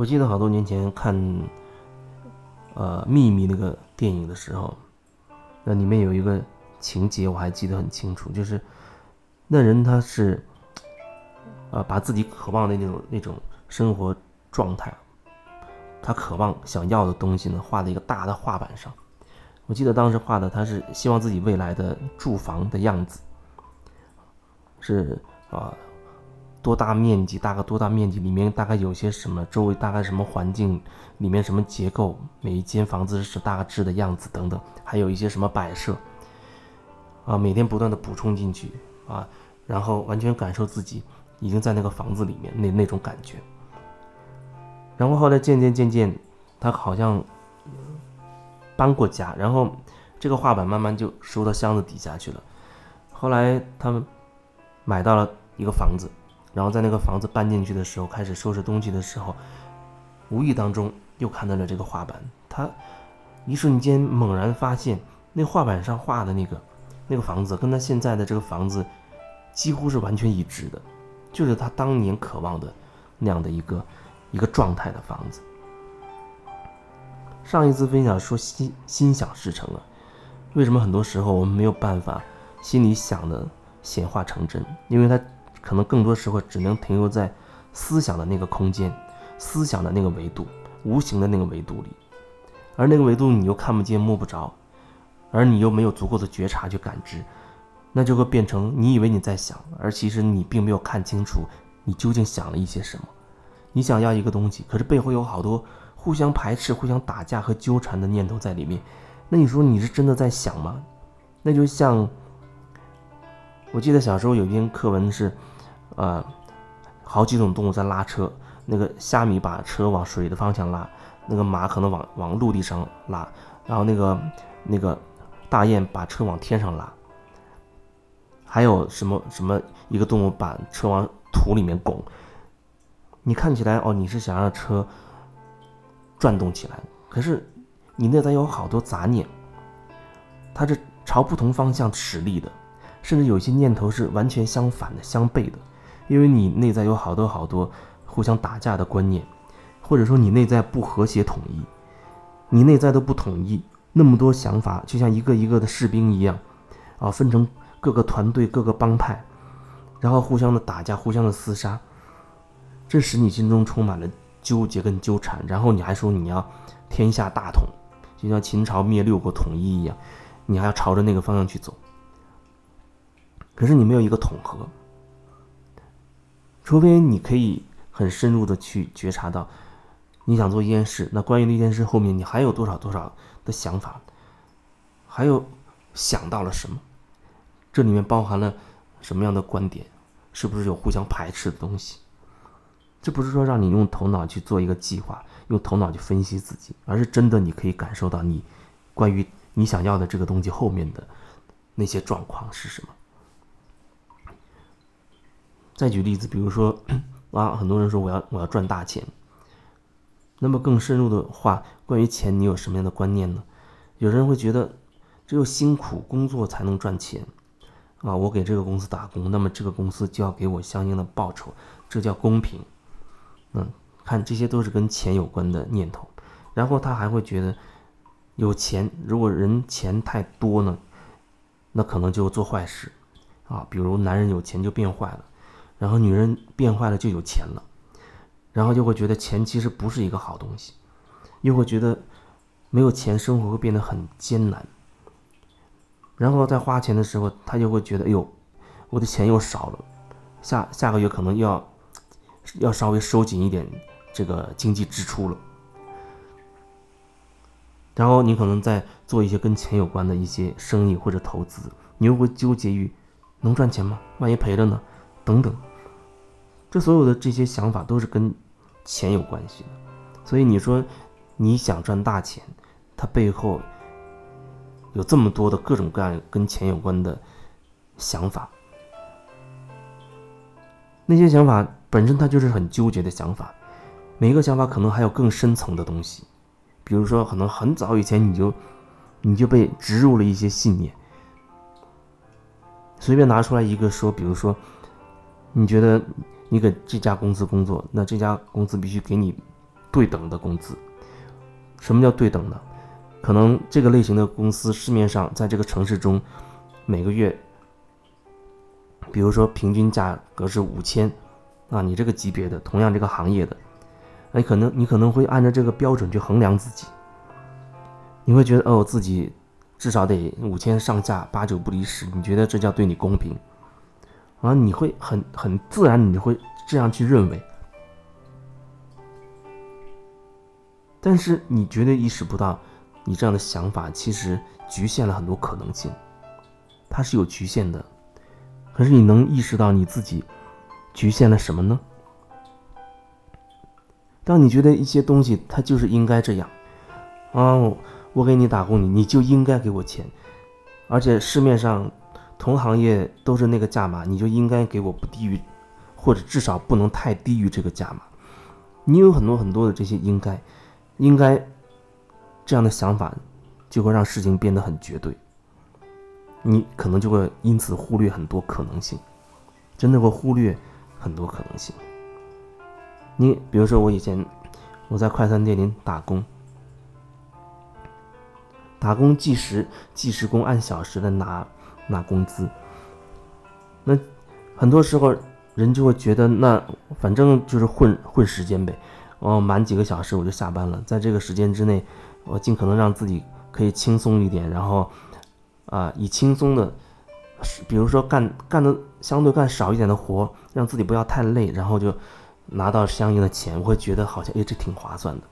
我记得好多年前看，呃，《秘密》那个电影的时候，那里面有一个情节我还记得很清楚，就是那人他是，呃，把自己渴望的那种那种生活状态，他渴望想要的东西呢，画在一个大的画板上。我记得当时画的他是希望自己未来的住房的样子，是啊。多大面积？大概多大面积？里面大概有些什么？周围大概什么环境？里面什么结构？每一间房子是大致的样子等等，还有一些什么摆设？啊，每天不断的补充进去啊，然后完全感受自己已经在那个房子里面那那种感觉。然后后来渐渐渐渐，他好像搬过家，然后这个画板慢慢就收到箱子底下去了。后来他们买到了一个房子。然后在那个房子搬进去的时候，开始收拾东西的时候，无意当中又看到了这个画板。他一瞬间猛然发现，那画板上画的那个那个房子，跟他现在的这个房子几乎是完全一致的，就是他当年渴望的那样的一个一个状态的房子。上一次分享说心心想事成了，为什么很多时候我们没有办法心里想的显化成真？因为它。可能更多时候只能停留在思想的那个空间、思想的那个维度、无形的那个维度里，而那个维度你又看不见、摸不着，而你又没有足够的觉察去感知，那就会变成你以为你在想，而其实你并没有看清楚你究竟想了一些什么。你想要一个东西，可是背后有好多互相排斥、互相打架和纠缠的念头在里面，那你说你是真的在想吗？那就像我记得小时候有一篇课文是。呃，好几种动物在拉车，那个虾米把车往水的方向拉，那个马可能往往陆地上拉，然后那个那个大雁把车往天上拉，还有什么什么一个动物把车往土里面拱。你看起来哦，你是想让车转动起来，可是你内在有好多杂念，它是朝不同方向使力的，甚至有些念头是完全相反的、相悖的。因为你内在有好多好多互相打架的观念，或者说你内在不和谐统一，你内在都不统一，那么多想法就像一个一个的士兵一样，啊，分成各个团队、各个帮派，然后互相的打架、互相的厮杀，这使你心中充满了纠结跟纠缠。然后你还说你要天下大统，就像秦朝灭六国统一一样，你还要朝着那个方向去走。可是你没有一个统合。除非你可以很深入的去觉察到，你想做一件事，那关于那件事后面你还有多少多少的想法，还有想到了什么，这里面包含了什么样的观点，是不是有互相排斥的东西？这不是说让你用头脑去做一个计划，用头脑去分析自己，而是真的你可以感受到你关于你想要的这个东西后面的那些状况是什么。再举例子，比如说，啊，很多人说我要我要赚大钱。那么更深入的话，关于钱，你有什么样的观念呢？有人会觉得，只有辛苦工作才能赚钱，啊，我给这个公司打工，那么这个公司就要给我相应的报酬，这叫公平。嗯，看这些都是跟钱有关的念头。然后他还会觉得，有钱，如果人钱太多呢，那可能就做坏事，啊，比如男人有钱就变坏了。然后女人变坏了就有钱了，然后就会觉得钱其实不是一个好东西，又会觉得没有钱生活会变得很艰难。然后在花钱的时候，他就会觉得，哎呦，我的钱又少了，下下个月可能又要要稍微收紧一点这个经济支出了。然后你可能在做一些跟钱有关的一些生意或者投资，你又会纠结于能赚钱吗？万一赔了呢？等等。这所有的这些想法都是跟钱有关系的，所以你说你想赚大钱，它背后有这么多的各种各样跟钱有关的想法，那些想法本身它就是很纠结的想法，每一个想法可能还有更深层的东西，比如说可能很早以前你就你就被植入了一些信念，随便拿出来一个说，比如说，你觉得你给这家公司工作，那这家公司必须给你对等的工资。什么叫对等呢？可能这个类型的公司市面上在这个城市中，每个月，比如说平均价格是五千，啊，你这个级别的，同样这个行业的，哎，可能你可能会按照这个标准去衡量自己，你会觉得哦，自己。至少得五千上下，八九不离十。你觉得这叫对你公平？啊，你会很很自然，你会这样去认为。但是你绝对意识不到，你这样的想法其实局限了很多可能性，它是有局限的。可是你能意识到你自己局限了什么呢？当你觉得一些东西它就是应该这样，啊。我给你打工，你你就应该给我钱，而且市面上同行业都是那个价码，你就应该给我不低于，或者至少不能太低于这个价码。你有很多很多的这些应该，应该这样的想法，就会让事情变得很绝对。你可能就会因此忽略很多可能性，真的会忽略很多可能性。你比如说，我以前我在快餐店里打工。打工计时，计时工按小时的拿拿工资。那很多时候人就会觉得，那反正就是混混时间呗。哦，满几个小时我就下班了，在这个时间之内，我尽可能让自己可以轻松一点，然后啊，以轻松的，比如说干干的相对干少一点的活，让自己不要太累，然后就拿到相应的钱，我会觉得好像哎，这挺划算的。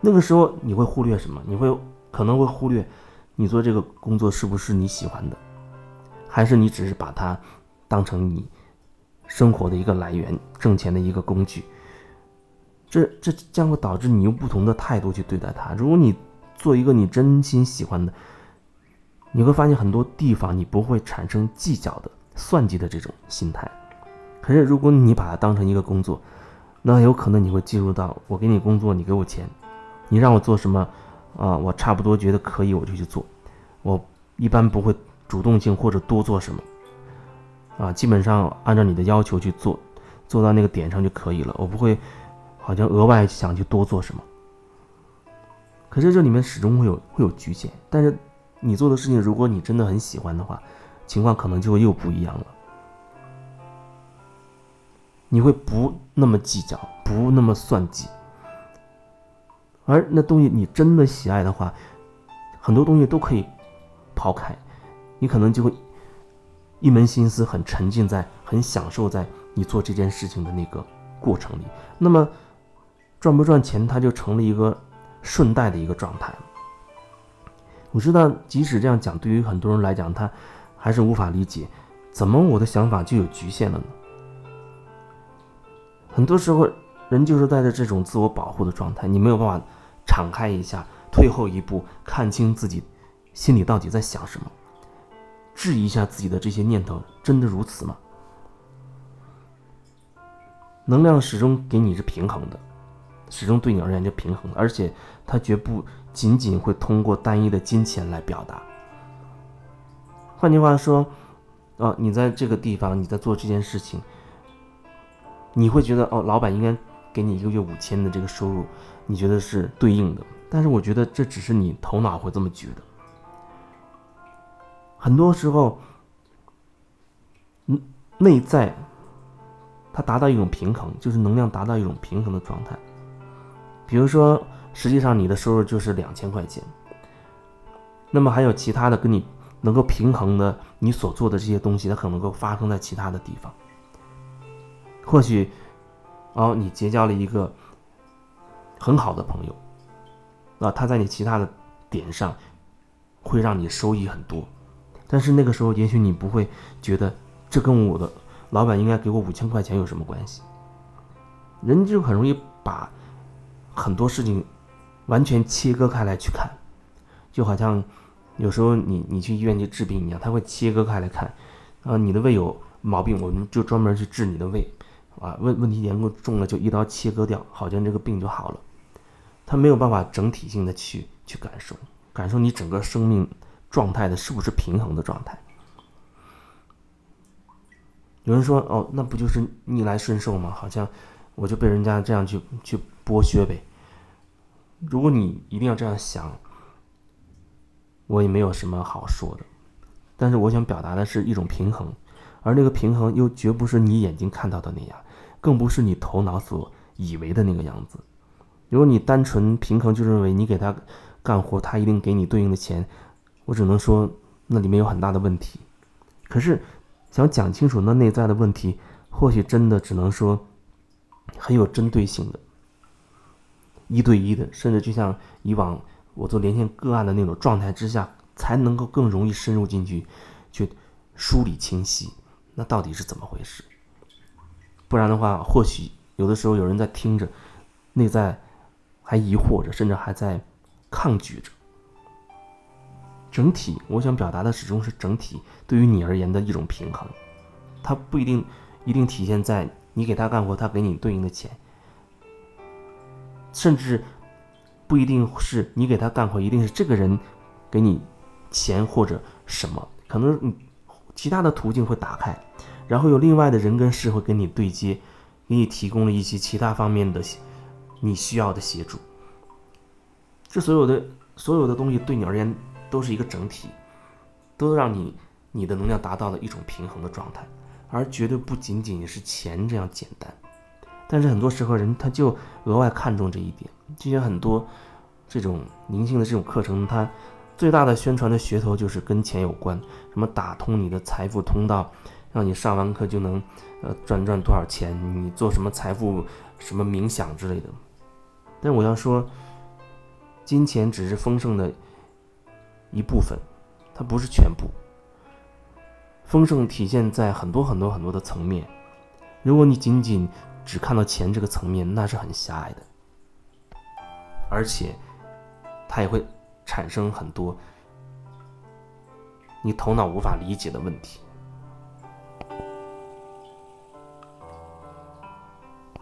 那个时候你会忽略什么？你会可能会忽略，你做这个工作是不是你喜欢的，还是你只是把它当成你生活的一个来源、挣钱的一个工具？这这将会导致你用不同的态度去对待它。如果你做一个你真心喜欢的，你会发现很多地方你不会产生计较的、算计的这种心态。可是如果你把它当成一个工作，那有可能你会进入到我给你工作，你给我钱。你让我做什么，啊，我差不多觉得可以，我就去做。我一般不会主动性或者多做什么，啊，基本上按照你的要求去做，做到那个点上就可以了。我不会好像额外想去多做什么。可是这里面始终会有会有局限。但是你做的事情，如果你真的很喜欢的话，情况可能就会又不一样了。你会不那么计较，不那么算计。而那东西你真的喜爱的话，很多东西都可以抛开，你可能就会一门心思很沉浸在、很享受在你做这件事情的那个过程里。那么赚不赚钱，它就成了一个顺带的一个状态。我知道，即使这样讲，对于很多人来讲，他还是无法理解，怎么我的想法就有局限了呢？很多时候，人就是带着这种自我保护的状态，你没有办法。敞开一下，退后一步，看清自己心里到底在想什么，质疑一下自己的这些念头，真的如此吗？能量始终给你是平衡的，始终对你而言就平衡，而且它绝不仅仅会通过单一的金钱来表达。换句话说，哦，你在这个地方，你在做这件事情，你会觉得哦，老板应该给你一个月五千的这个收入。你觉得是对应的，但是我觉得这只是你头脑会这么觉得。很多时候，嗯，内在它达到一种平衡，就是能量达到一种平衡的状态。比如说，实际上你的收入就是两千块钱，那么还有其他的跟你能够平衡的，你所做的这些东西，它可能够发生在其他的地方。或许，哦，你结交了一个。很好的朋友，啊，他在你其他的点上会让你收益很多，但是那个时候也许你不会觉得这跟我的老板应该给我五千块钱有什么关系。人就很容易把很多事情完全切割开来去看，就好像有时候你你去医院去治病一样，他会切割开来看，啊，你的胃有毛病，我们就专门去治你的胃，啊，问问题严重了就一刀切割掉，好像这个病就好了。他没有办法整体性的去去感受，感受你整个生命状态的是不是平衡的状态？有人说：“哦，那不就是逆来顺受吗？好像我就被人家这样去去剥削呗。”如果你一定要这样想，我也没有什么好说的。但是我想表达的是一种平衡，而那个平衡又绝不是你眼睛看到的那样，更不是你头脑所以为的那个样子。如果你单纯平衡就认为你给他干活，他一定给你对应的钱，我只能说那里面有很大的问题。可是想讲清楚那内在的问题，或许真的只能说很有针对性的，一对一的，甚至就像以往我做连线个案的那种状态之下。才能够更容易深入进去，去梳理清晰，那到底是怎么回事？不然的话，或许有的时候有人在听着，内在还疑惑着，甚至还在抗拒着。整体，我想表达的始终是整体对于你而言的一种平衡，它不一定一定体现在你给他干活，他给你对应的钱，甚至不一定是你给他干活，一定是这个人给你。钱或者什么，可能你其他的途径会打开，然后有另外的人跟事会跟你对接，给你提供了一些其他方面的你需要的协助。这所有的所有的东西对你而言都是一个整体，都让你你的能量达到了一种平衡的状态，而绝对不仅仅是钱这样简单。但是很多时候人他就额外看重这一点，就像很多这种灵性的这种课程，它。最大的宣传的噱头就是跟钱有关，什么打通你的财富通道，让你上完课就能，呃，赚赚多少钱，你做什么财富什么冥想之类的。但我要说，金钱只是丰盛的一部分，它不是全部。丰盛体现在很多很多很多的层面，如果你仅仅只看到钱这个层面，那是很狭隘的，而且它也会。产生很多你头脑无法理解的问题。